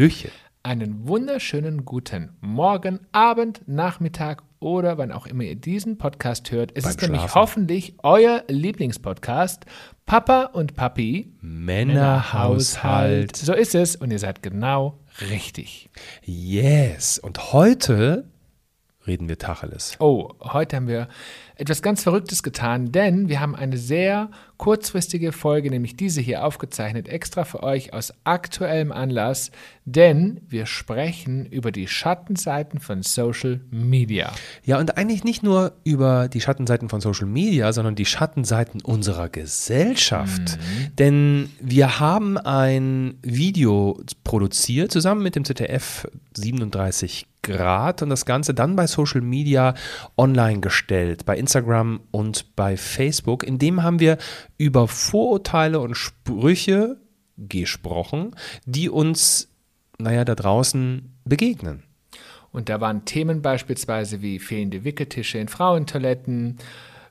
Hallöchen. Einen wunderschönen guten Morgen, Abend, Nachmittag oder wann auch immer ihr diesen Podcast hört. Es Beim ist nämlich Schlafen. hoffentlich euer Lieblingspodcast. Papa und Papi. Männerhaushalt. So ist es und ihr seid genau richtig. Yes. Und heute reden wir Tacheles. Oh, heute haben wir etwas ganz Verrücktes getan, denn wir haben eine sehr kurzfristige Folge, nämlich diese hier aufgezeichnet, extra für euch aus aktuellem Anlass, denn wir sprechen über die Schattenseiten von Social Media. Ja, und eigentlich nicht nur über die Schattenseiten von Social Media, sondern die Schattenseiten unserer Gesellschaft. Denn wir haben ein Video produziert, zusammen mit dem ZDF 37 Grad und das Ganze dann bei Social Media online gestellt, bei Instagram und bei Facebook. In dem haben wir über Vorurteile und Sprüche gesprochen, die uns, naja, da draußen begegnen. Und da waren Themen beispielsweise wie fehlende Wickeltische in Frauentoiletten,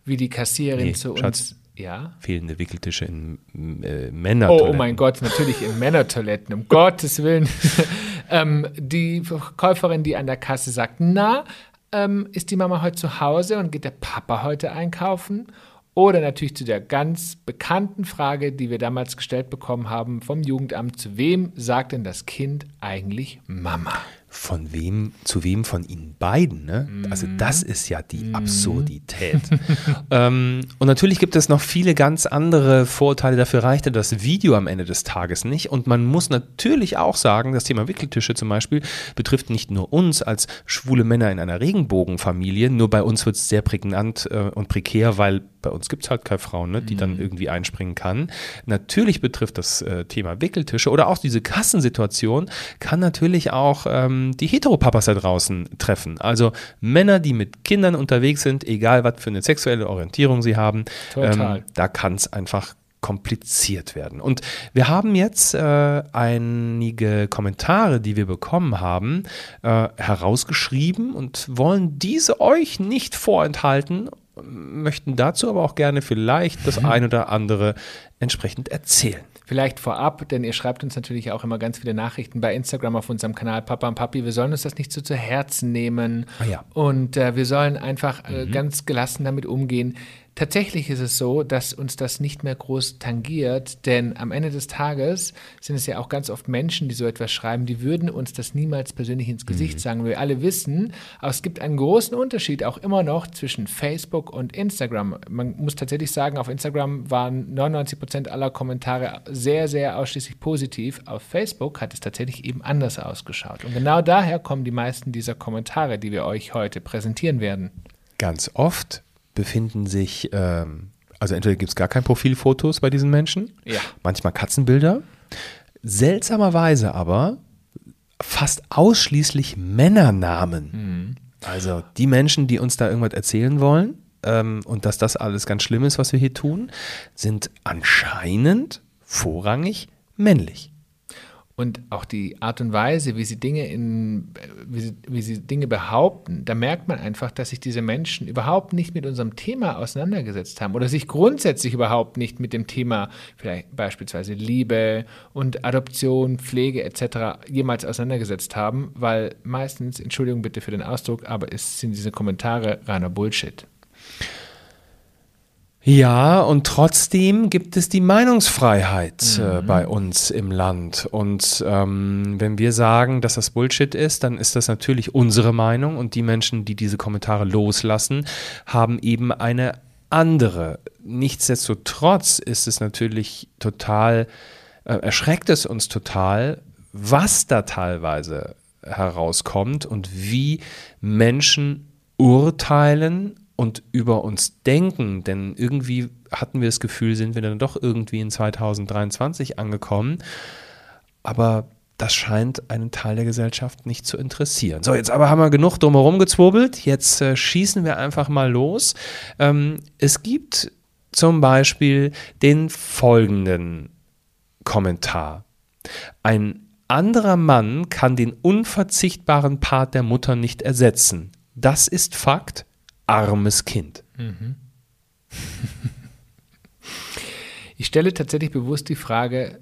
wie die Kassierin Nee, zu Schatz. uns. Ja. Fehlende Wickeltische in äh, Oh, Männertoiletten. oh mein Gott, natürlich in Männertoiletten, um Gottes Willen. ähm, die Verkäuferin, die an der Kasse sagt, na, ähm, ist die Mama heute zu Hause und geht der Papa heute einkaufen? Oder natürlich zu der ganz bekannten Frage, die wir damals gestellt bekommen haben vom Jugendamt, zu wem sagt denn das Kind eigentlich Mama? Von wem, zu wem von ihnen beiden, ne? Also das ist ja die Absurdität. ähm, und natürlich gibt es noch viele ganz andere Vorurteile. Dafür reichte das Video am Ende des Tages nicht. Und man muss natürlich auch sagen, das Thema Wickeltische zum Beispiel betrifft nicht nur uns als schwule Männer in einer Regenbogenfamilie. Nur bei uns wird es sehr prägnant äh, und prekär, weil bei uns gibt es halt keine Frau, ne, die dann irgendwie einspringen kann. Natürlich betrifft das äh, Thema Wickeltische oder auch diese Kassensituation kann natürlich auch ähm, die Heteropapas da draußen treffen. Also Männer, die mit Kindern unterwegs sind, egal was für eine sexuelle Orientierung sie haben. Ähm, da kann es einfach kompliziert werden. Und wir haben jetzt äh, einige Kommentare, die wir bekommen haben, äh, herausgeschrieben und wollen diese euch nicht vorenthalten, möchten dazu aber auch gerne vielleicht das ein oder andere entsprechend erzählen. Vielleicht vorab, denn ihr schreibt uns natürlich auch immer ganz viele Nachrichten bei Instagram auf unserem Kanal Papa und Papi. Wir sollen uns das nicht so zu Herzen nehmen. Ah ja. Und äh, wir sollen einfach äh, ganz gelassen damit umgehen. Tatsächlich ist es so, dass uns das nicht mehr groß tangiert, denn am Ende des Tages sind es ja auch ganz oft Menschen, die so etwas schreiben, die würden uns das niemals persönlich ins Gesicht sagen. Wir alle wissen, aber es gibt einen großen Unterschied auch immer noch zwischen Facebook und Instagram. Man muss tatsächlich sagen, auf Instagram waren 99 Prozent aller Kommentare sehr, sehr ausschließlich positiv. Auf Facebook hat es tatsächlich eben anders ausgeschaut. Und genau daher kommen die meisten dieser Kommentare, die wir euch heute präsentieren werden. Ganz oft befinden sich, ähm, also entweder gibt es gar kein Profilfotos bei diesen Menschen, Ja. manchmal Katzenbilder, seltsamerweise aber fast ausschließlich Männernamen. Also die Menschen, die uns da irgendwas erzählen wollen ähm, und dass das alles ganz schlimm ist, was wir hier tun, sind anscheinend vorrangig männlich. Und auch die Art und Weise, wie sie Dinge in, wie sie, wie sie Dinge behaupten, da merkt man einfach, dass sich diese Menschen überhaupt nicht mit unserem Thema auseinandergesetzt haben oder sich grundsätzlich überhaupt nicht mit dem Thema vielleicht beispielsweise Liebe und Adoption, Pflege etc. jemals auseinandergesetzt haben, weil meistens, Entschuldigung bitte für den Ausdruck, aber es sind diese Kommentare reiner Bullshit. Ja, und trotzdem gibt es die Meinungsfreiheit äh, bei uns im Land. Und ähm, wenn wir sagen, dass das Bullshit ist, dann ist das natürlich unsere Meinung. Und die Menschen, die diese Kommentare loslassen, haben eben eine andere. Nichtsdestotrotz ist es natürlich total, äh, erschreckt es uns total, was da teilweise herauskommt und wie Menschen urteilen und über uns denken, denn irgendwie hatten wir das Gefühl, sind wir dann doch irgendwie in 2023 angekommen, aber das scheint einen Teil der Gesellschaft nicht zu interessieren. So, jetzt aber haben wir genug drumherum gezwurbelt, jetzt äh, schießen wir einfach mal los. Ähm, es gibt zum Beispiel den folgenden Kommentar. Ein anderer Mann kann den unverzichtbaren Part der Mutter nicht ersetzen. Das ist Fakt. Armes Kind. Ich stelle tatsächlich bewusst die Frage,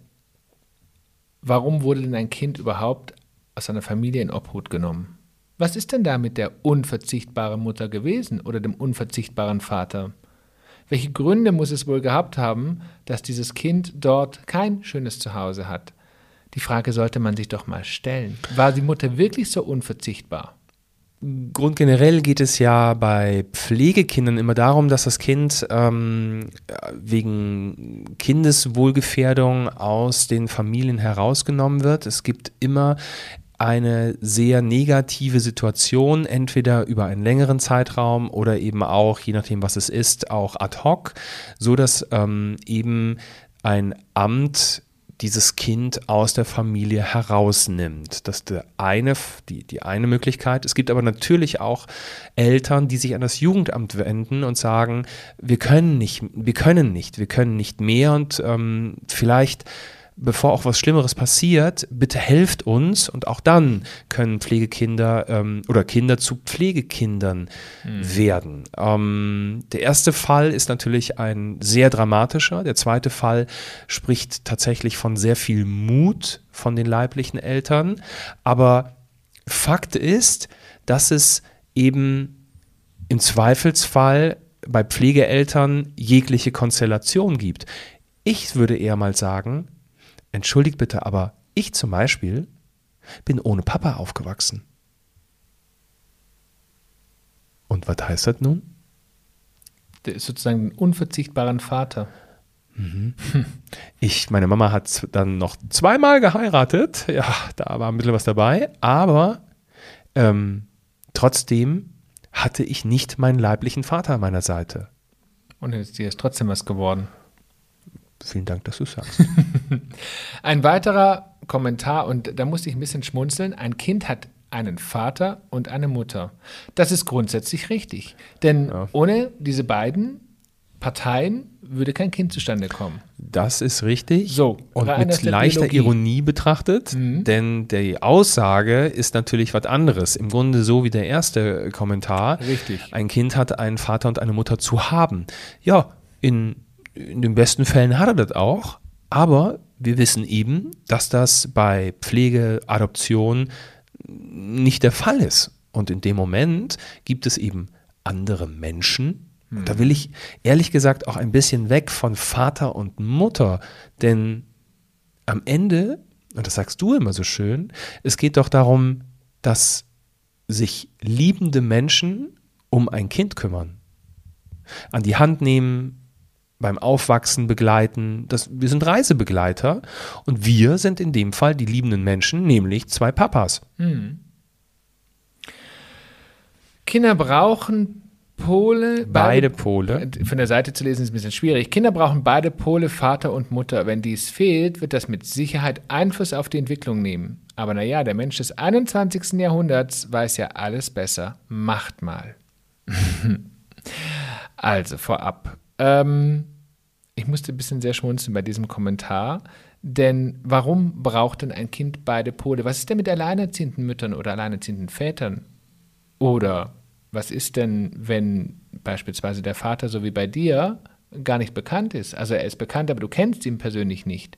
warum wurde denn ein Kind überhaupt aus seiner Familie in Obhut genommen? Was ist denn da mit der unverzichtbaren Mutter gewesen oder dem unverzichtbaren Vater? Welche Gründe muss es wohl gehabt haben, dass dieses Kind dort kein schönes Zuhause hat? Die Frage sollte man sich doch mal stellen. War die Mutter wirklich so unverzichtbar? Grundgenerell geht es ja bei Pflegekindern immer darum, dass das Kind ähm, wegen Kindeswohlgefährdung aus den Familien herausgenommen wird. Es gibt immer eine sehr negative Situation, entweder über einen längeren Zeitraum oder eben auch, je nachdem was es ist, auch ad hoc, so dass ähm, eben ein Amt dieses Kind aus der Familie herausnimmt. Das ist die eine, die, die eine Möglichkeit. Es gibt aber natürlich auch Eltern, die sich an das Jugendamt wenden und sagen, wir können nicht, wir können nicht, wir können nicht mehr und ähm, vielleicht bevor auch was Schlimmeres passiert, bitte helft uns und auch dann können Pflegekinder ähm, oder Kinder zu Pflegekindern mhm. werden. Ähm, der erste Fall ist natürlich ein sehr dramatischer. Der zweite Fall spricht tatsächlich von sehr viel Mut von den leiblichen Eltern. Aber Fakt ist, dass es eben im Zweifelsfall bei Pflegeeltern jegliche Konstellation gibt. Ich würde eher mal sagen, Entschuldigt bitte, aber ich zum Beispiel bin ohne Papa aufgewachsen. Und was heißt das nun? Der ist sozusagen ein unverzichtbaren Vater. Mhm. Ich, meine Mama hat dann noch zweimal geheiratet. Ja, da war ein bisschen was dabei. Aber ähm, trotzdem hatte ich nicht meinen leiblichen Vater an meiner Seite. Und jetzt dir ist trotzdem was geworden. Vielen Dank, dass du sagst. ein weiterer Kommentar, und da musste ich ein bisschen schmunzeln. Ein Kind hat einen Vater und eine Mutter. Das ist grundsätzlich richtig. Denn ja. ohne diese beiden Parteien würde kein Kind zustande kommen. Das ist richtig. So, und mit leichter Biologie. Ironie betrachtet, mhm. denn die Aussage ist natürlich was anderes. Im Grunde so wie der erste Kommentar. Richtig. Ein Kind hat einen Vater und eine Mutter zu haben. Ja, in in den besten Fällen hat er das auch, aber wir wissen eben, dass das bei Pflege, Adoption nicht der Fall ist. Und in dem Moment gibt es eben andere Menschen. Hm. Da will ich ehrlich gesagt auch ein bisschen weg von Vater und Mutter, denn am Ende, und das sagst du immer so schön, es geht doch darum, dass sich liebende Menschen um ein Kind kümmern, an die Hand nehmen, beim Aufwachsen begleiten. Das, wir sind Reisebegleiter und wir sind in dem Fall die liebenden Menschen, nämlich zwei Papas. Hm. Kinder brauchen Pole. Beide, beide, Pole. Von der Seite zu lesen ist ein bisschen schwierig. Kinder brauchen beide Pole, Vater und Mutter. Wenn dies fehlt, wird das mit Sicherheit Einfluss auf die Entwicklung nehmen. Aber naja, der Mensch des 21. Jahrhunderts weiß ja alles besser. Macht mal. also vorab. Ähm, ich musste ein bisschen sehr schmunzeln bei diesem Kommentar, denn warum braucht denn ein Kind beide Pole? Was ist denn mit alleinerziehenden Müttern oder alleinerziehenden Vätern? Oder was ist denn, wenn beispielsweise der Vater, so wie bei dir, gar nicht bekannt ist? Also er ist bekannt, aber du kennst ihn persönlich nicht.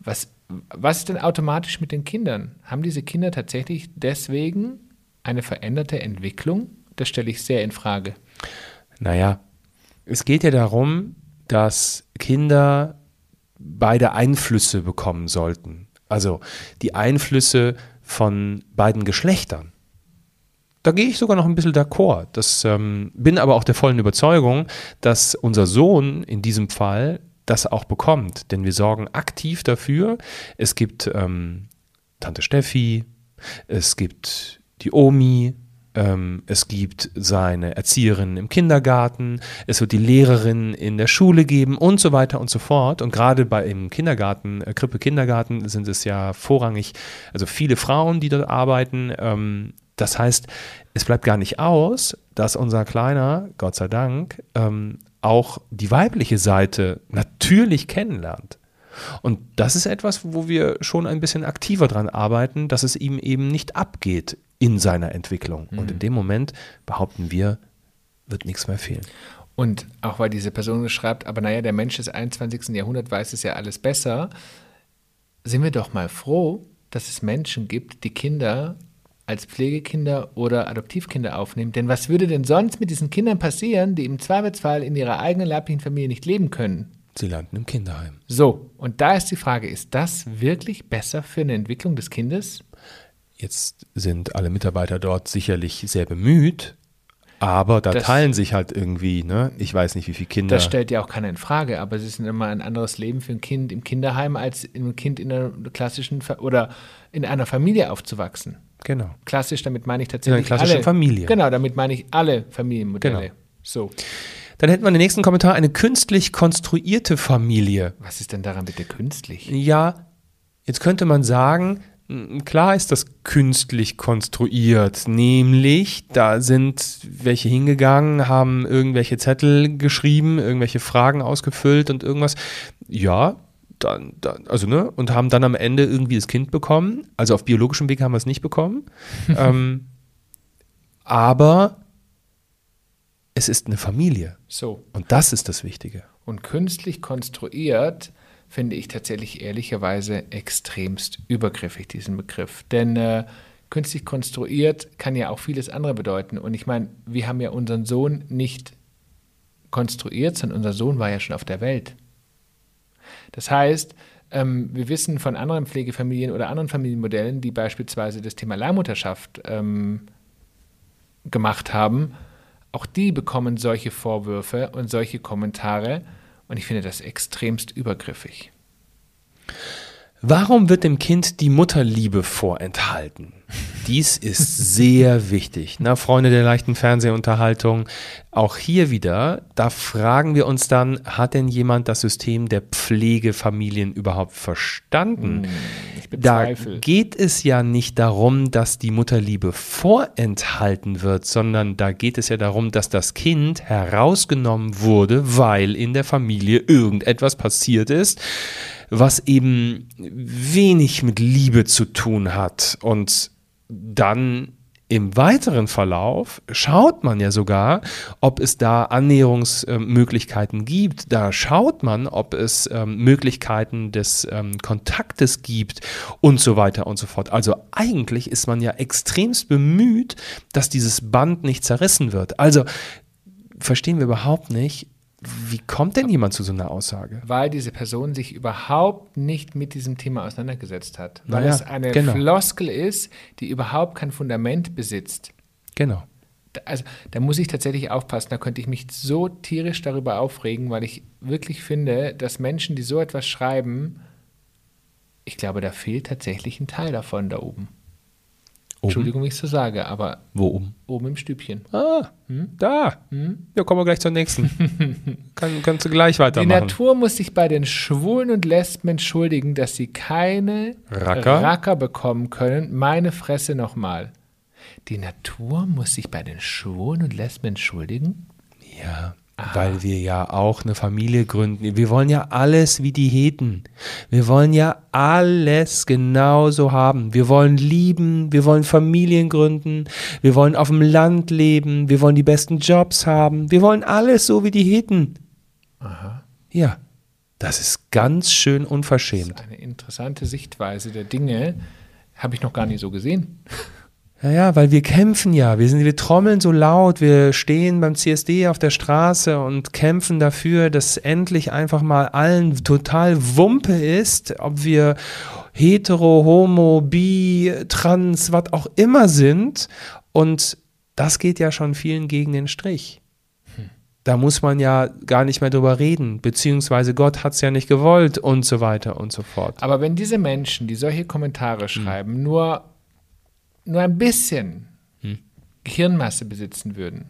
Was, was ist denn automatisch mit den Kindern? Haben diese Kinder tatsächlich deswegen eine veränderte Entwicklung? Das stelle ich sehr in Frage. Naja, es geht ja darum, dass Kinder beide Einflüsse bekommen sollten. Also die Einflüsse von beiden Geschlechtern. Da gehe ich sogar noch ein bisschen d'accord. Das ähm, bin aber auch der vollen Überzeugung, dass unser Sohn in diesem Fall das auch bekommt. Denn wir sorgen aktiv dafür. Es gibt ähm, Tante Steffi, es gibt die Omi, ähm, es gibt seine Erzieherin im Kindergarten, es wird die Lehrerin in der Schule geben und so weiter und so fort. Und gerade bei im Kindergarten, äh, Krippe Kindergarten sind es ja vorrangig, also viele Frauen, die dort arbeiten. Ähm, das heißt, es bleibt gar nicht aus, dass unser Kleiner, Gott sei Dank, ähm, auch die weibliche Seite natürlich kennenlernt. Und das ist etwas, wo wir schon ein bisschen aktiver dran arbeiten, dass es ihm eben nicht abgeht in seiner Entwicklung. Mhm. Und in dem Moment behaupten wir, wird nichts mehr fehlen. Und auch weil diese Person schreibt, aber naja, der Mensch des 21. Jahrhunderts weiß es ja alles besser. sind wir doch mal froh, dass es Menschen gibt, die Kinder als Pflegekinder oder Adoptivkinder aufnehmen. Denn was würde denn sonst mit diesen Kindern passieren, die im Zweifelsfall in ihrer eigenen leiblichen Familie nicht leben können? Sie landen im Kinderheim. So, und da ist die Frage, ist das wirklich besser für eine Entwicklung des Kindes? Jetzt sind alle Mitarbeiter dort sicherlich sehr bemüht, aber da Das- teilen sich halt irgendwie, ne? Ich weiß nicht, wie viele Kinder. Das stellt ja auch keiner in Frage, aber es ist immer ein anderes Leben für ein Kind im Kinderheim als ein Kind in einer klassischen oder in einer Familie aufzuwachsen. genau. Klassisch, damit meine ich tatsächlich klassischen alle. Familie. Genau, damit meine ich alle Familienmodelle. Genau. So, Dann hätten wir den nächsten Kommentar, eine künstlich konstruierte Familie. was ist denn daran bitte künstlich? Ja, jetzt könnte man sagen, klar ist das künstlich konstruiert, nämlich da sind welche hingegangen, haben irgendwelche Zettel geschrieben, irgendwelche Fragen ausgefüllt und irgendwas. Ja, dann, dann, also ne, und haben dann am Ende irgendwie das Kind bekommen. Also auf biologischem Weg haben wir es nicht bekommen. ähm, aber es ist eine Familie So, und das ist das Wichtige. und künstlich konstruiert finde ich tatsächlich ehrlicherweise extremst übergriffig, diesen Begriff. Denn äh, künstlich konstruiert kann ja auch vieles andere bedeuten. Und ich meine, wir haben ja unseren Sohn nicht konstruiert, sondern unser Sohn war ja schon auf der Welt. Das heißt, ähm, wir wissen von anderen Pflegefamilien oder anderen Familienmodellen, die beispielsweise das Thema Leihmutterschaft ähm, gemacht haben, auch die bekommen solche Vorwürfe und solche Kommentare. Und ich finde das extremst übergriffig. Warum wird dem Kind die Mutterliebe vorenthalten? Dies ist sehr wichtig. Na, Freunde der leichten Fernsehunterhaltung, auch hier wieder, da fragen wir uns dann, hat denn jemand das System der Pflegefamilien überhaupt verstanden? Ich Da bezweifle. geht es ja nicht darum, dass die Mutterliebe vorenthalten wird, sondern da geht es ja darum, dass das Kind herausgenommen wurde, weil in der Familie irgendetwas passiert ist, was eben wenig mit Liebe zu tun hat. Und dann im weiteren Verlauf schaut man ja sogar, ob es da Annäherungsmöglichkeiten gibt. Da schaut man, ob es ähm, Möglichkeiten des ähm, Kontaktes gibt und so weiter und so fort. Also eigentlich ist man ja extremst bemüht, dass dieses Band nicht zerrissen wird. Also verstehen wir überhaupt nicht, wie kommt denn jemand zu so einer Aussage? Weil diese Person sich überhaupt nicht mit diesem Thema auseinandergesetzt hat. Weil Naja, es eine genau. Floskel ist, die überhaupt kein Fundament besitzt. Genau. Da- Also da muss ich tatsächlich aufpassen. Da könnte ich mich so tierisch darüber aufregen, weil ich wirklich finde, dass Menschen, die so etwas schreiben, ich glaube, da fehlt tatsächlich ein Teil davon da oben. Entschuldigung, wie ich so sage, aber Wo oben? oben im Stübchen. Ah, da. Ja, kommen wir gleich zur nächsten. Kann, kannst du gleich Die weitermachen. Natur muss sich bei den Schwulen und Lesben entschuldigen, dass sie keine Racker? Racker bekommen können. Meine Fresse nochmal. Die Natur muss sich bei den Schwulen und Lesben entschuldigen? Ja, weil wir ja auch eine Familie gründen. Wir wollen ja alles wie die Heten. Wir wollen ja alles genauso haben. Wir wollen lieben, wir wollen Familien gründen, wir wollen auf dem Land leben, wir wollen die besten Jobs haben. Wir wollen alles so wie die Heten. Ja, das ist ganz schön Das unverschämt. ist eine interessante Sichtweise der Dinge. Habe ich noch gar nicht so gesehen. Ja, ja, weil wir kämpfen ja. Wir, sind, wir trommeln so laut. Wir stehen beim CSD auf der Straße und kämpfen dafür, dass endlich einfach mal allen total Wumpe ist, ob wir hetero, homo, bi, trans, was auch immer sind. Und das geht ja schon vielen gegen den Strich. Da muss man ja gar nicht mehr drüber reden, beziehungsweise Gott hat es ja nicht gewollt und so weiter und so fort. Aber wenn diese Menschen, die solche Kommentare schreiben, nur, nur ein bisschen Gehirnmasse besitzen würden,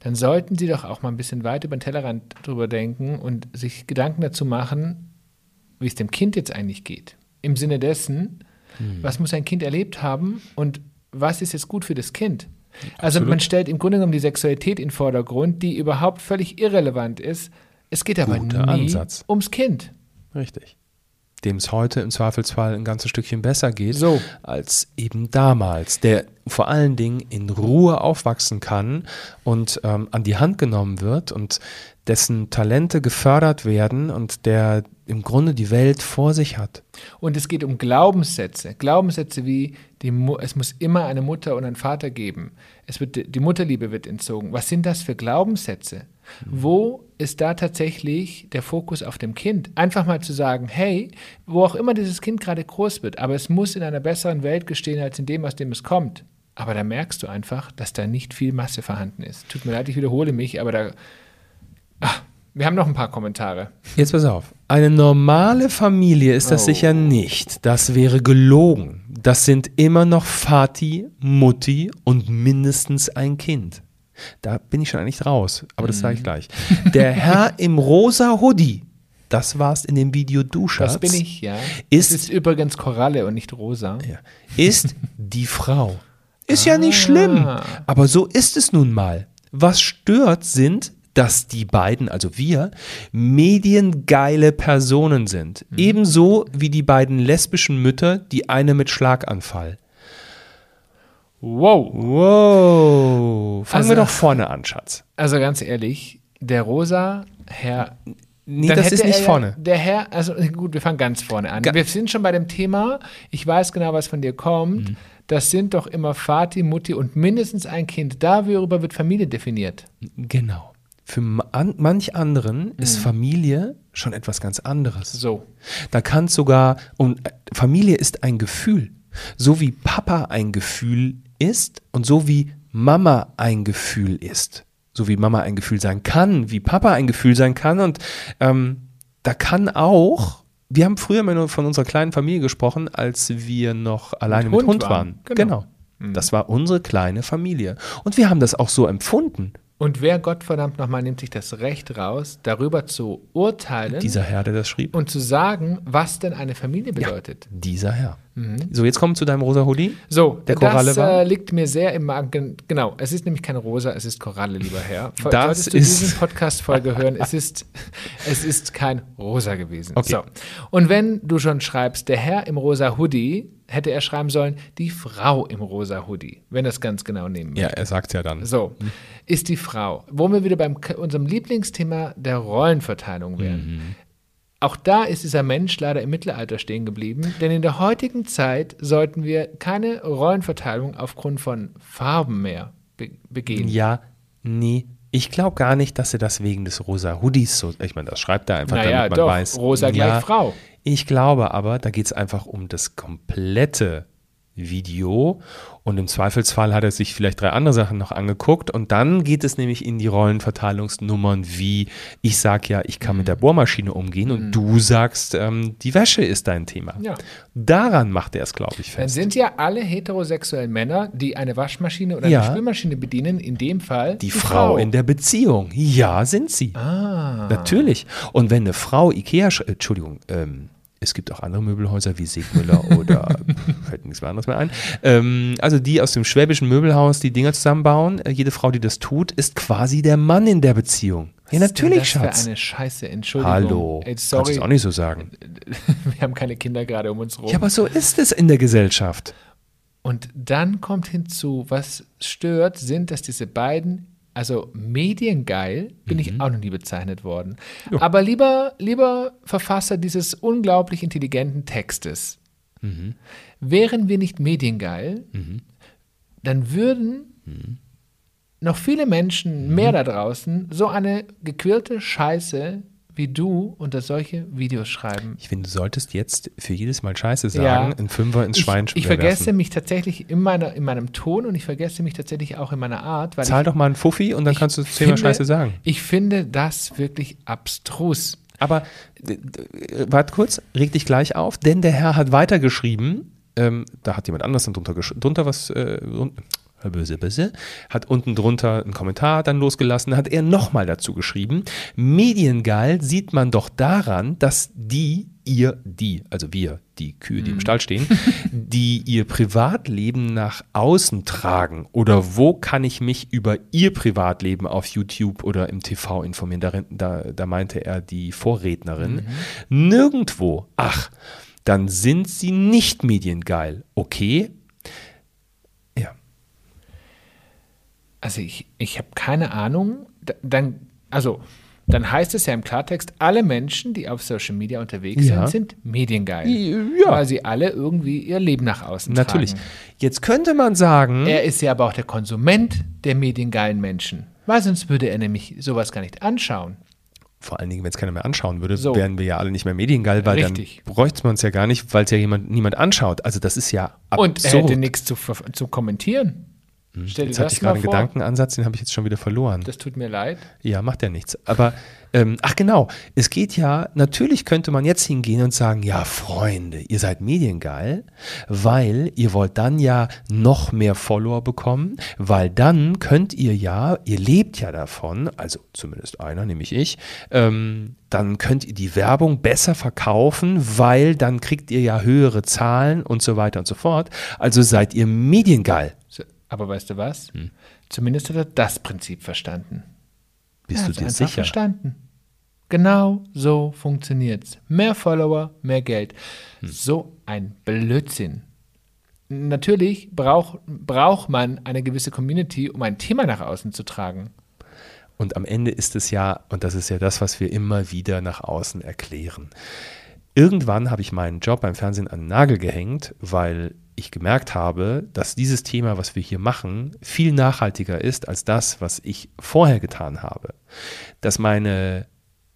dann sollten sie doch auch mal ein bisschen weit über den Tellerrand drüber denken und sich Gedanken dazu machen, wie es dem Kind jetzt eigentlich geht. Im Sinne dessen, was muss ein Kind erlebt haben und was ist jetzt gut für das Kind? Also Absolut. man stellt im Grunde genommen die Sexualität in den Vordergrund, die überhaupt völlig irrelevant ist. Es geht aber Guter nie Ansatz. ums Kind. Richtig. Dem es heute im Zweifelsfall ein ganzes Stückchen besser geht, So. als eben damals, der vor allen Dingen in Ruhe aufwachsen kann und ähm, an die Hand genommen wird und dessen Talente gefördert werden und der im Grunde die Welt vor sich hat. Und es geht um Glaubenssätze. Glaubenssätze wie, es muss immer eine Mutter und einen Vater geben. Es wird, die Mutterliebe wird entzogen. Was sind das für Glaubenssätze? Wo ist da tatsächlich der Fokus auf dem Kind? Einfach mal zu sagen, hey, wo auch immer dieses Kind gerade groß wird, aber es muss in einer besseren Welt gestehen als in dem, aus dem es kommt. Aber da merkst du einfach, dass da nicht viel Masse vorhanden ist. Tut mir leid, ich wiederhole mich, aber da. Ah, wir haben noch ein paar Kommentare. Jetzt pass auf. Eine normale Familie ist das Oh. sicher nicht. Das wäre gelogen. Das sind immer noch Vati, Mutti und mindestens ein Kind. Da bin ich schon eigentlich raus, aber das Mhm. sage ich gleich. Der Herr im rosa Hoodie, das warst in dem Video du, Schatz, Das bin ich, ja. Ist- es ist übrigens Koralle und nicht rosa. Ja. ist die Frau. Ist ja nicht schlimm, Ah. aber so ist es nun mal. Was stört sind, dass die beiden, also wir, mediengeile Personen sind. Mhm. Ebenso wie die beiden lesbischen Mütter, die eine mit Schlaganfall. Wow. Wow. Fangen Also- wir doch vorne an, Schatz. Also ganz ehrlich, der rosa Herr. Nee, dann das ist nicht er vorne. Der Herr, also gut, wir fangen ganz vorne an. Ga- wir sind schon bei dem Thema, ich weiß genau, was von dir kommt. Mhm. Das sind doch immer Vati, Mutti und mindestens ein Kind. Darüber wird Familie definiert. Genau. Für ma- an, manch anderen ist Mhm. Familie schon etwas ganz anderes. So. Da kann es sogar, und äh, Familie ist ein Gefühl. So wie Papa ein Gefühl ist und so wie Mama ein Gefühl ist. So wie Mama ein Gefühl sein kann, wie Papa ein Gefühl sein kann. Und ähm, da kann auch, wir haben früher mal nur von unserer kleinen Familie gesprochen, als wir noch alleine mit Hund Hund, waren. waren. Genau. Genau. Das war unsere kleine Familie. Und wir haben das auch so empfunden. Und wer Gottverdammt nochmal nimmt sich das Recht raus, darüber zu urteilen Dieser Herr, der das schrieb. und zu sagen, was denn eine Familie bedeutet. Dieser Herr. So, jetzt kommen wir zu deinem rosa Hoodie. So, Der Koralle das war? äh, liegt mir sehr im Magen. Gen- Genau, es ist nämlich keine Rosa, es ist Koralle, lieber Herr. Das Solltest du ist- diesen Podcast-Folge hören, es ist, es ist kein Rosa gewesen. Okay. So. Und wenn du schon schreibst, der Herr im rosa Hoodie, hätte er schreiben sollen, die Frau im rosa Hoodie, wenn es ganz genau nehmen Ja, er sagt ja dann. so, ist die Frau. Wo wir wieder beim K- unserem Lieblingsthema der Rollenverteilung wären. Auch da ist dieser Mensch leider im Mittelalter stehen geblieben, denn in der heutigen Zeit sollten wir keine Rollenverteilung aufgrund von Farben mehr be begehen. Ja, nee. Ich glaube gar nicht, dass er das wegen des rosa Hoodies so. Ich meine, das schreibt er einfach, Naja, damit man doch, weiß. rosa gleich Frau. Ich glaube aber, da geht es einfach um das komplette Video und im Zweifelsfall hat er sich vielleicht drei andere Sachen noch angeguckt und dann geht es nämlich in die Rollenverteilungsnummern wie ich sag ja, ich kann mit der Mhm. Bohrmaschine umgehen und du sagst, ähm, die Wäsche ist dein Thema. Ja. Daran macht er es, glaube ich, Dann fest. sind ja alle heterosexuellen Männer, die eine Waschmaschine oder Ja. eine Spülmaschine bedienen, in dem Fall Die Frau in der Beziehung. Ja, sind sie. Ah. Natürlich. Und wenn eine Frau Ikea, äh, Entschuldigung, ähm, es gibt auch andere Möbelhäuser wie Sigmüller oder fällt nichts mehr anderes mehr ein. Ähm, also die aus dem schwäbischen Möbelhaus die Dinger zusammenbauen. Äh, jede Frau, die das tut, ist quasi der Mann in der Beziehung. Ja, Was ist denn natürlich, das Schatz. für eine Scheiße, Entschuldigung. Hallo. Ey, Kannst du sorry, es auch nicht so sagen. wir haben keine Kinder gerade um uns rum. Ja, aber so ist es in der Gesellschaft. Und dann kommt hinzu, was stört, sind, dass diese beiden, also mediengeil, bin ich auch noch nie bezeichnet worden. Ja. Aber lieber, lieber Verfasser dieses unglaublich intelligenten Textes, wären wir nicht mediengeil, dann würden noch viele Menschen mehr da draußen so eine gequirlte Scheiße wie du unter solche Videos schreiben. Ich finde, du solltest jetzt für jedes Mal Scheiße sagen, Ja. einen Fünfer ins Schwein ich, ich vergesse mich tatsächlich in, meiner, in meinem Ton und ich vergesse mich tatsächlich auch in meiner Art, Zahl ich, doch mal einen Fuffi und dann kannst du zehnmal finde- Scheiße sagen. Ich finde das wirklich abstrus. Aber warte kurz, reg dich gleich auf, denn der Herr hat weitergeschrieben, ähm, da hat jemand anders dann drunter, drunter was, äh, run- böse, böse, hat unten drunter einen Kommentar dann losgelassen, hat er nochmal dazu geschrieben, mediengeil sieht man doch daran, dass die ihr, die, also wir, die Kühe, die im Stall stehen, die ihr Privatleben nach außen tragen? Oder wo kann ich mich über ihr Privatleben auf YouTube oder im TV informieren? Da, da, da meinte er die Vorrednerin. Mhm. Nirgendwo. Ach, dann sind sie nicht mediengeil. Okay. Also ich, ich habe keine Ahnung. Dann, also dann heißt es ja im Klartext, alle Menschen, die auf Social Media unterwegs ja. sind, sind mediengeil. Ja. Weil sie alle irgendwie ihr Leben nach außen Natürlich. tragen. Jetzt könnte man sagen. Er ist ja aber auch der Konsument der mediengeilen Menschen. Weil sonst würde er nämlich sowas gar nicht anschauen. Vor allen Dingen, wenn es keiner mehr anschauen würde, so. wären wir ja alle nicht mehr mediengeil, weil Richtig. dann bräuchte man es ja gar nicht, weil es ja jemand, niemand anschaut. Also das ist ja absurd. Und er hätte nichts zu, zu kommentieren. Hm. Stell jetzt hatte ich gerade einen Gedankenansatz, den habe ich jetzt schon wieder verloren. Das tut mir leid. Ja, macht ja nichts. Aber ähm, ach genau, es geht ja, natürlich könnte man jetzt hingehen und sagen, ja Freunde, ihr seid mediengeil, weil ihr wollt dann ja noch mehr Follower bekommen, weil dann könnt ihr ja, ihr lebt ja davon, also zumindest einer, nämlich ich, ähm, dann könnt ihr die Werbung besser verkaufen, weil dann kriegt ihr ja höhere Zahlen und so weiter und so fort. Also seid ihr mediengeil. Aber weißt du was? Hm. Zumindest hat er das Prinzip verstanden. Bist du dir sicher? verstanden. Genau so funktioniert's. Mehr Follower, mehr Geld. Hm. So ein Blödsinn. Natürlich braucht braucht man eine gewisse Community, um ein Thema nach außen zu tragen. Und am Ende ist es ja, und das ist ja das, was wir immer wieder nach außen erklären. Irgendwann habe ich meinen Job beim Fernsehen an den Nagel gehängt, weil ich gemerkt habe, dass dieses Thema, was wir hier machen, viel nachhaltiger ist als das, was ich vorher getan habe. Dass meine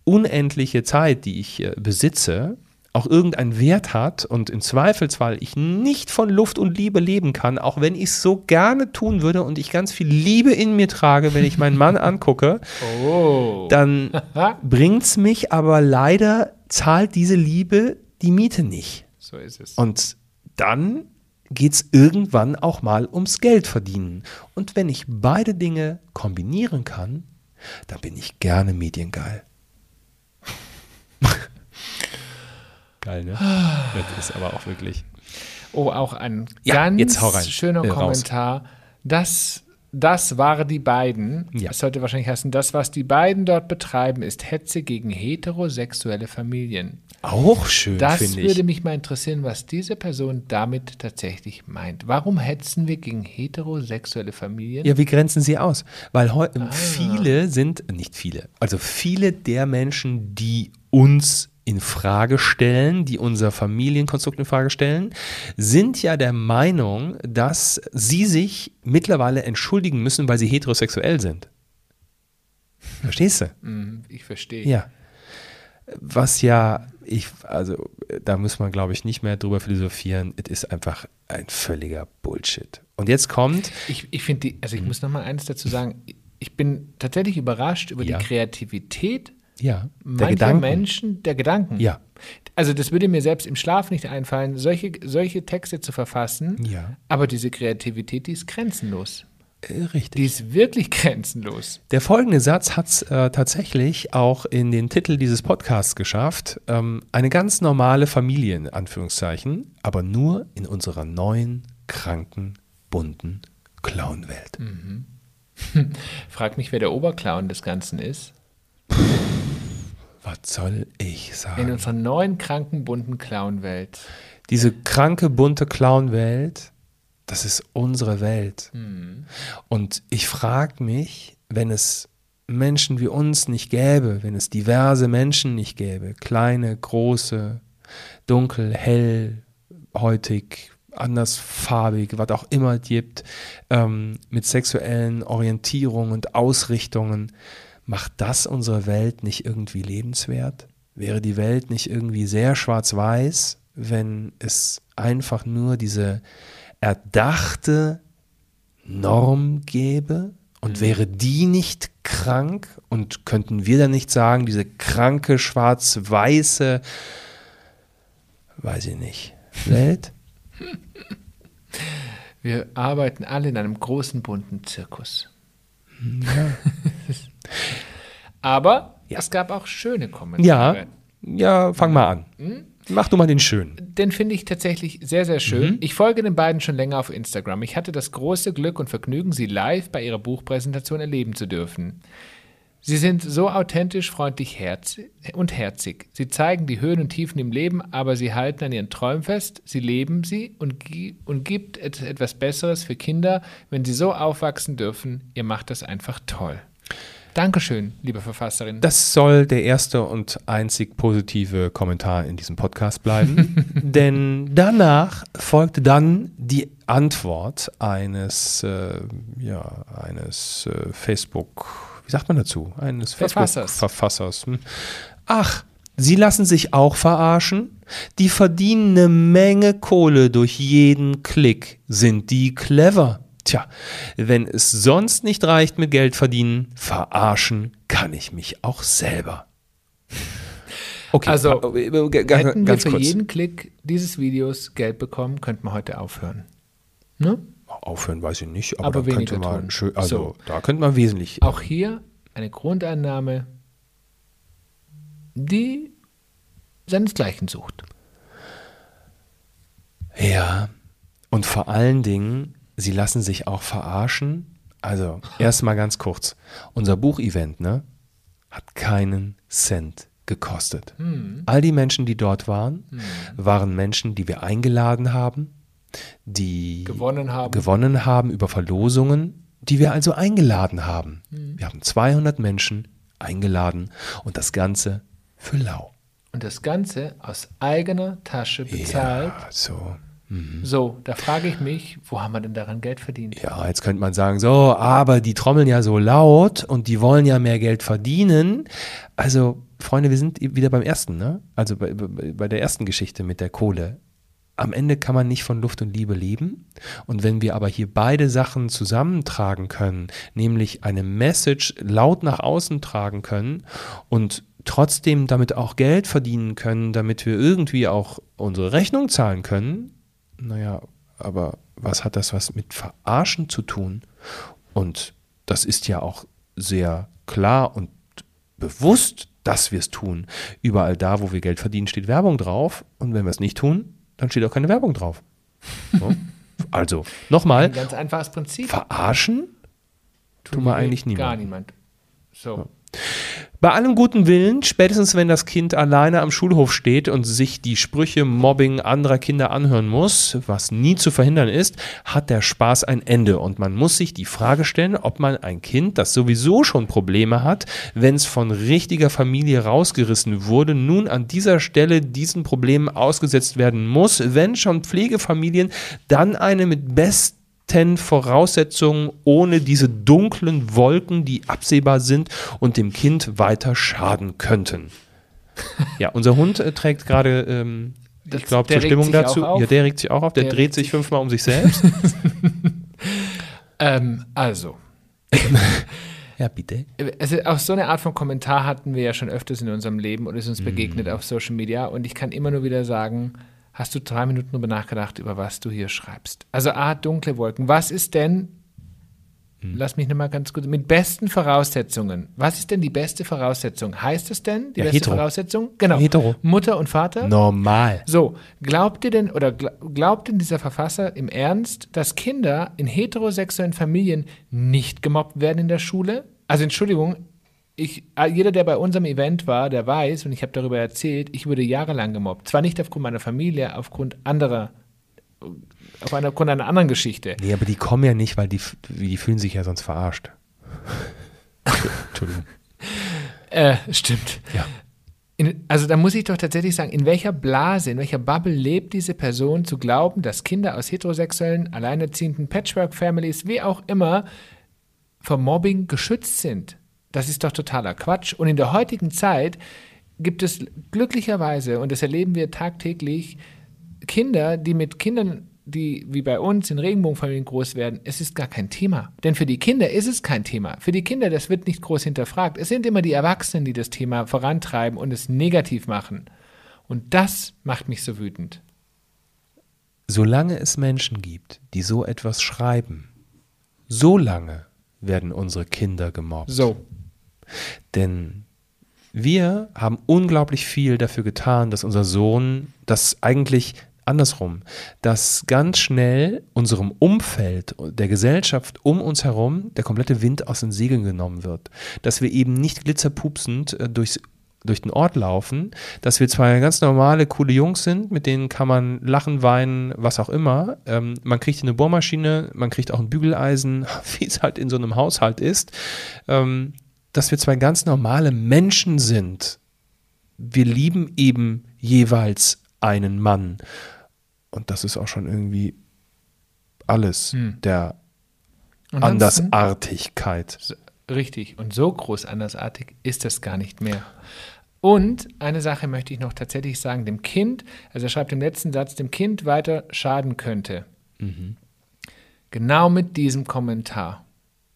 unendliche Zeit, die ich äh, besitze, auch irgendeinen Wert hat und im Zweifelsfall ich nicht von Luft und Liebe leben kann, auch wenn ich es so gerne tun würde und ich ganz viel Liebe in mir trage, wenn ich meinen Mann angucke, oh. dann bringt es mich, aber leider zahlt diese Liebe die Miete nicht. So ist es. Und dann geht es irgendwann auch mal ums Geld verdienen. Und wenn ich beide Dinge kombinieren kann, dann bin ich gerne mediengeil. Geil, ne? das ist aber auch wirklich. Oh, auch ein ja, ganz schöner äh, Kommentar. Das, das waren die beiden. Ja. Das sollte wahrscheinlich heißen, das, was die beiden dort betreiben, ist Hetze gegen heterosexuelle Familien. Auch schön, Das würde mich mal interessieren, was diese Person damit tatsächlich meint. Warum hetzen wir gegen heterosexuelle Familien? Ja, wie grenzen sie aus? Weil ah. viele sind, nicht viele, also viele der Menschen, die uns in Frage stellen, die unser Familienkonstrukt in Frage stellen, sind ja der Meinung, dass sie sich mittlerweile entschuldigen müssen, weil sie heterosexuell sind. Verstehst du? Mm, ich verstehe. Ja. Was ja ich, also da muss man, glaube ich, nicht mehr drüber philosophieren. Es ist einfach ein völliger Bullshit. Und jetzt kommt. Ich, ich finde die, also ich mhm. muss noch mal eins dazu sagen. Ich bin tatsächlich überrascht über ja. die Kreativität ja, mancher Gedanken. Menschen, der Gedanken. Ja. Also das würde mir selbst im Schlaf nicht einfallen, solche, solche Texte zu verfassen. Ja. Aber diese Kreativität, die ist grenzenlos. Äh, richtig. Die ist wirklich grenzenlos. Der folgende Satz hat es äh, tatsächlich auch in den Titel dieses Podcasts geschafft. Ähm, eine ganz normale Familie, in Anführungszeichen, aber nur in unserer neuen, kranken, bunten Clownwelt. Mhm. Frag mich, wer der Oberclown des Ganzen ist. Was soll ich sagen? In unserer neuen, kranken, bunten Clownwelt. Diese kranke, bunte Clownwelt das ist unsere Welt. Mhm. Und ich frage mich, wenn es Menschen wie uns nicht gäbe, wenn es diverse Menschen nicht gäbe, kleine, große, dunkel, hell, heutig, andersfarbig, was auch immer es gibt, ähm, mit sexuellen Orientierungen und Ausrichtungen, macht das unsere Welt nicht irgendwie lebenswert? Wäre die Welt nicht irgendwie sehr schwarz-weiß, wenn es einfach nur diese erdachte Norm gäbe und mhm. wäre die nicht krank und könnten wir dann nicht sagen, diese kranke schwarz-weiße, weiß ich nicht, Welt? Wir arbeiten alle in einem großen bunten Zirkus. Ja. Aber ja. es gab auch schöne Kommentare. Ja, ja, fang mal an. Hm? Mach du mal den schönen. Den finde ich tatsächlich sehr, sehr schön. Ich folge den beiden schon länger auf Instagram. Ich hatte das große Glück und Vergnügen, sie live bei ihrer Buchpräsentation erleben zu dürfen. Sie sind so authentisch, freundlich herz und herzig. Sie zeigen die Höhen und Tiefen im Leben, aber sie halten an ihren Träumen fest, sie leben sie und, gi und gibt et etwas Besseres für Kinder, wenn sie so aufwachsen dürfen. Ihr macht das einfach toll. Dankeschön, liebe Verfasserin. Das soll der erste und einzig positive Kommentar in diesem Podcast bleiben. Denn danach folgte dann die Antwort eines, äh, ja, eines äh, Facebook, wie sagt man dazu? Eines Verfassers. Facebook-Verfassers. Hm. Ach, sie lassen sich auch verarschen? Die verdienen eine Menge Kohle durch jeden Klick. Sind die clever? Tja, wenn es sonst nicht reicht mit Geld verdienen, verarschen kann ich mich auch selber. Okay, also äh, äh, äh, hätten wir für kurz. jeden Klick dieses Videos Geld bekommen, könnten wir heute aufhören. Ne? Aufhören weiß ich nicht, aber, aber könnte man schön, also so. da könnte man wesentlich. Auch hier eine Grundannahme, die seinesgleichen sucht. Ja, und vor allen Dingen sie lassen sich auch verarschen. Also, erstmal ganz kurz. Unser Buchevent, ne, hat keinen Cent gekostet. Mhm. All die Menschen, die dort waren, mhm. waren Menschen, die wir eingeladen haben, die gewonnen haben, gewonnen haben über Verlosungen, die wir also eingeladen haben. Mhm. Wir haben 200 Menschen eingeladen und das Ganze für lau. Und das Ganze aus eigener Tasche bezahlt. Ja, so. Mhm. So, da frage ich mich, wo haben wir denn daran Geld verdient? Ja, jetzt könnte man sagen, so, aber die trommeln ja so laut und die wollen ja mehr Geld verdienen. Also, Freunde, wir sind wieder beim ersten, ne? Also bei, bei der ersten Geschichte mit der Kohle. Am Ende kann man nicht von Luft und Liebe leben. Und wenn wir aber hier beide Sachen zusammentragen können, nämlich eine Message laut nach außen tragen können und trotzdem damit auch Geld verdienen können, damit wir irgendwie auch unsere Rechnung zahlen können, naja, aber was hat das was mit Verarschen zu tun? Und das ist ja auch sehr klar und bewusst, dass wir es tun. Überall da, wo wir Geld verdienen, steht Werbung drauf. Und wenn wir es nicht tun, dann steht auch keine Werbung drauf. So. Also, nochmal. Ein ganz einfaches Prinzip. Verarschen tun wir eigentlich niemand. Gar niemand. So. Ja. Bei allem guten Willen, spätestens wenn das Kind alleine am Schulhof steht und sich die Sprüche Mobbing anderer Kinder anhören muss, was nie zu verhindern ist, hat der Spaß ein Ende. Und man muss sich die Frage stellen, ob man ein Kind, das sowieso schon Probleme hat, wenn es von richtiger Familie rausgerissen wurde, nun an dieser Stelle diesen Problemen ausgesetzt werden muss, wenn schon Pflegefamilien, dann eine mit besten Voraussetzungen ohne diese dunklen Wolken, die absehbar sind und dem Kind weiter schaden könnten. ja, unser Hund äh, trägt gerade, ähm, ich glaube, zur Stimmung dazu. Ja, der regt sich auch auf, der, der dreht sich fünfmal um sich selbst. ähm, also. ja, bitte. Also auch so eine Art von Kommentar hatten wir ja schon öfters in unserem Leben und ist uns begegnet mm. auf Social Media. Und ich kann immer nur wieder sagen, hast du drei Minuten darüber nachgedacht, über was du hier schreibst. Also A, dunkle Wolken. Was ist denn, hm. lass mich nochmal ganz kurz, mit besten Voraussetzungen. Was ist denn die beste Voraussetzung? Heißt es denn, die ja, beste hetero. Voraussetzung? Genau. Hetero. Mutter und Vater? Normal. So, glaubt ihr denn, oder glaubt denn dieser Verfasser im Ernst, dass Kinder in heterosexuellen Familien nicht gemobbt werden in der Schule? Also Entschuldigung, ich, ah, jeder, der bei unserem Event war, der weiß, und ich habe darüber erzählt, ich wurde jahrelang gemobbt. Zwar nicht aufgrund meiner Familie, aufgrund anderer, auf einer, aufgrund einer anderen Geschichte. Nee, aber die kommen ja nicht, weil die, die fühlen sich ja sonst verarscht. Entschuldigung. Äh, stimmt. Ja. In, also da muss ich doch tatsächlich sagen, in welcher Blase, in welcher Bubble lebt diese Person zu glauben, dass Kinder aus heterosexuellen, alleinerziehenden Patchwork-Families, wie auch immer, vor Mobbing geschützt sind? Das ist doch totaler Quatsch. Und in der heutigen Zeit gibt es glücklicherweise, und das erleben wir tagtäglich, Kinder, die mit Kindern, die wie bei uns in Regenbogenfamilien groß werden, es ist gar kein Thema. Denn für die Kinder ist es kein Thema. Für die Kinder, das wird nicht groß hinterfragt. Es sind immer die Erwachsenen, die das Thema vorantreiben und es negativ machen. Und das macht mich so wütend. Solange es Menschen gibt, die so etwas schreiben, solange werden unsere Kinder gemobbt. So. Denn Wir haben unglaublich viel dafür getan, dass unser Sohn das eigentlich andersrum, dass ganz schnell unserem Umfeld, der Gesellschaft um uns herum der komplette Wind aus den Segeln genommen wird. Dass wir eben nicht glitzerpupsend äh, durchs durch den Ort laufen, dass wir zwei ganz normale, coole Jungs sind, mit denen kann man lachen, weinen, was auch immer. Ähm, man kriegt eine Bohrmaschine, man kriegt auch ein Bügeleisen, wie es halt in so einem Haushalt ist. Ähm, dass wir zwei ganz normale Menschen sind. Wir lieben eben jeweils einen Mann. Und das ist auch schon irgendwie alles hm. der Andersartigkeit. Richtig. Und so groß andersartig ist es gar nicht mehr. Und eine Sache möchte ich noch tatsächlich sagen, dem Kind, also er schreibt im letzten Satz, dem Kind weiter schaden könnte. Mhm. Genau mit diesem Kommentar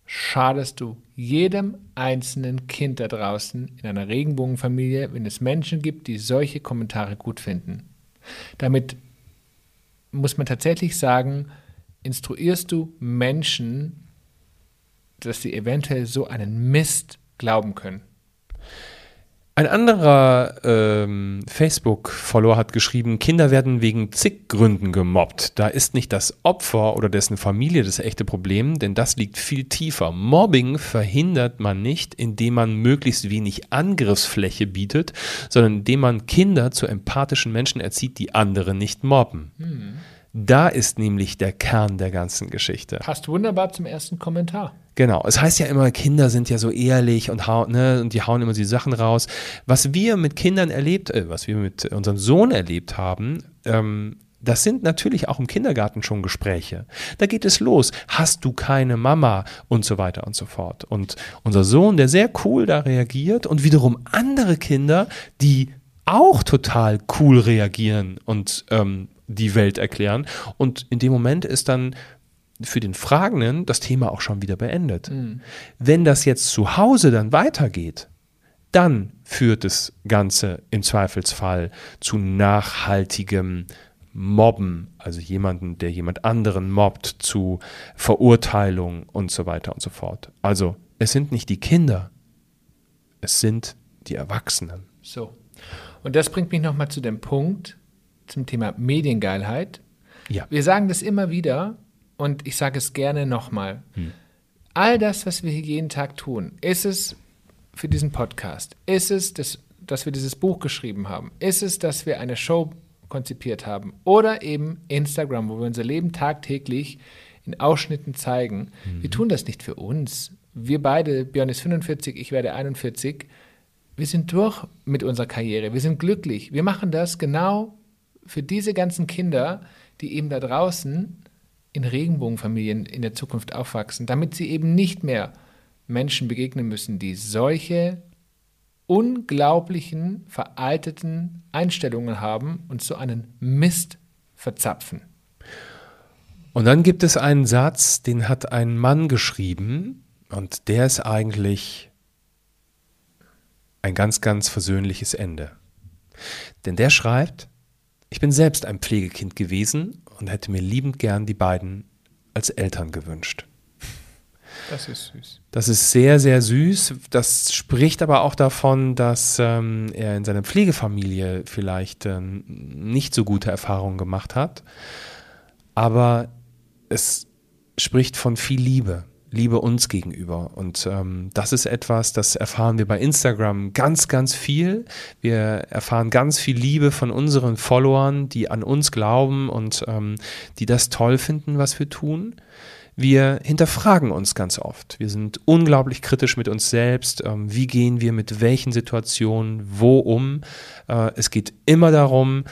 schadest du jedem einzelnen Kind da draußen in einer Regenbogenfamilie, wenn es Menschen gibt, die solche Kommentare gut finden. Damit muss man tatsächlich sagen, instruierst du Menschen, dass sie eventuell so einen Mist glauben können. Ein anderer ähm, Facebook-Follower hat geschrieben, Kinder werden wegen zig Gründen gemobbt. Da ist nicht das Opfer oder dessen Familie das echte Problem, denn das liegt viel tiefer. Mobbing verhindert man nicht, indem man möglichst wenig Angriffsfläche bietet, sondern indem man Kinder zu empathischen Menschen erzieht, die andere nicht mobben. Hm. Da ist nämlich der Kern der ganzen Geschichte. Passt wunderbar zum ersten Kommentar. Genau. Es heißt ja immer, Kinder sind ja so ehrlich und, ne, und die hauen immer die Sachen raus. Was wir mit Kindern erlebt, äh, was wir mit unserem Sohn erlebt haben, ähm, das sind natürlich auch im Kindergarten schon Gespräche. Da geht es los. Hast du keine Mama? Und so weiter und so fort. Und unser Sohn, der sehr cool da reagiert und wiederum andere Kinder, die auch total cool reagieren und ähm, die Welt erklären. Und in dem Moment ist dann für den Fragenden das Thema auch schon wieder beendet. Mhm. Wenn das jetzt zu Hause dann weitergeht, dann führt das Ganze im Zweifelsfall zu nachhaltigem Mobben, also jemanden, der jemand anderen mobbt, zu Verurteilung und so weiter und so fort. Also es sind nicht die Kinder, es sind die Erwachsenen. So. Und das bringt mich nochmal zu dem Punkt, zum Thema Mediengeilheit. Ja. Wir sagen das immer wieder und ich sage es gerne nochmal. Hm. All das, was wir hier jeden Tag tun, ist es für diesen Podcast? Ist es, das, dass wir dieses Buch geschrieben haben? Ist es, dass wir eine Show konzipiert haben? Oder eben Instagram, wo wir unser Leben tagtäglich in Ausschnitten zeigen. Mhm. Wir tun das nicht für uns. Wir beide, Björn ist 45, ich werde 41, wir sind durch mit unserer Karriere. Wir sind glücklich. Wir machen das genau für diese ganzen Kinder, die eben da draußen in Regenbogenfamilien in der Zukunft aufwachsen, damit sie eben nicht mehr Menschen begegnen müssen, die solche unglaublichen, veralteten Einstellungen haben und so einen Mist verzapfen. Und dann gibt es einen Satz, den hat ein Mann geschrieben und der ist eigentlich ein ganz, ganz versöhnliches Ende. Denn der schreibt, ich bin selbst ein Pflegekind gewesen und hätte mir liebend gern die beiden als Eltern gewünscht. Das ist süß. Das ist sehr, sehr süß. Das spricht aber auch davon, dass ähm, er in seiner Pflegefamilie vielleicht ähm, nicht so gute Erfahrungen gemacht hat. Aber es spricht von viel Liebe. Liebe uns gegenüber. Und ähm, das ist etwas, das erfahren wir bei Instagram ganz, ganz viel. Wir erfahren ganz viel Liebe von unseren Followern, die an uns glauben und ähm, die das toll finden, was wir tun. Wir hinterfragen uns ganz oft. Wir sind unglaublich kritisch mit uns selbst. Ähm, wie gehen wir mit welchen Situationen wo um? Äh, es geht immer darum,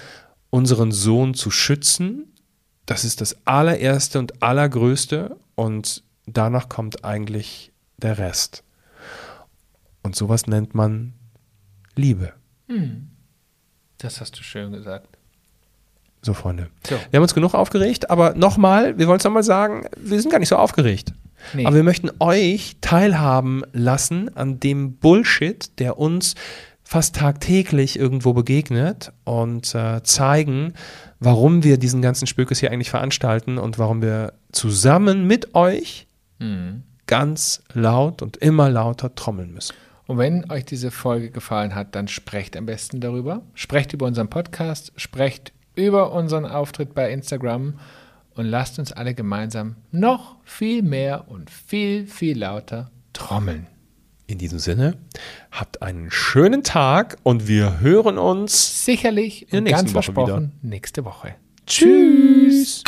unseren Sohn zu schützen. Das ist das allererste und allergrößte. Und danach kommt eigentlich der Rest. Und sowas nennt man Liebe. Hm. Das hast du schön gesagt. So, Freunde. So. Wir haben uns genug aufgeregt, aber nochmal, wir wollen es nochmal sagen, wir sind gar nicht so aufgeregt. Nee. Aber wir möchten euch teilhaben lassen an dem Bullshit, der uns fast tagtäglich irgendwo begegnet und äh, zeigen, warum wir diesen ganzen Spökes hier eigentlich veranstalten und warum wir zusammen mit euch mhm. ganz laut und immer lauter trommeln müssen. Und wenn euch diese Folge gefallen hat, dann sprecht am besten darüber. Sprecht über unseren Podcast, sprecht über unseren Auftritt bei Instagram und lasst uns alle gemeinsam noch viel mehr und viel, viel lauter trommeln. In diesem Sinne, habt einen schönen Tag und wir hören uns sicherlich in der nächsten ganz Woche versprochen wieder. nächste Woche. Tschüss.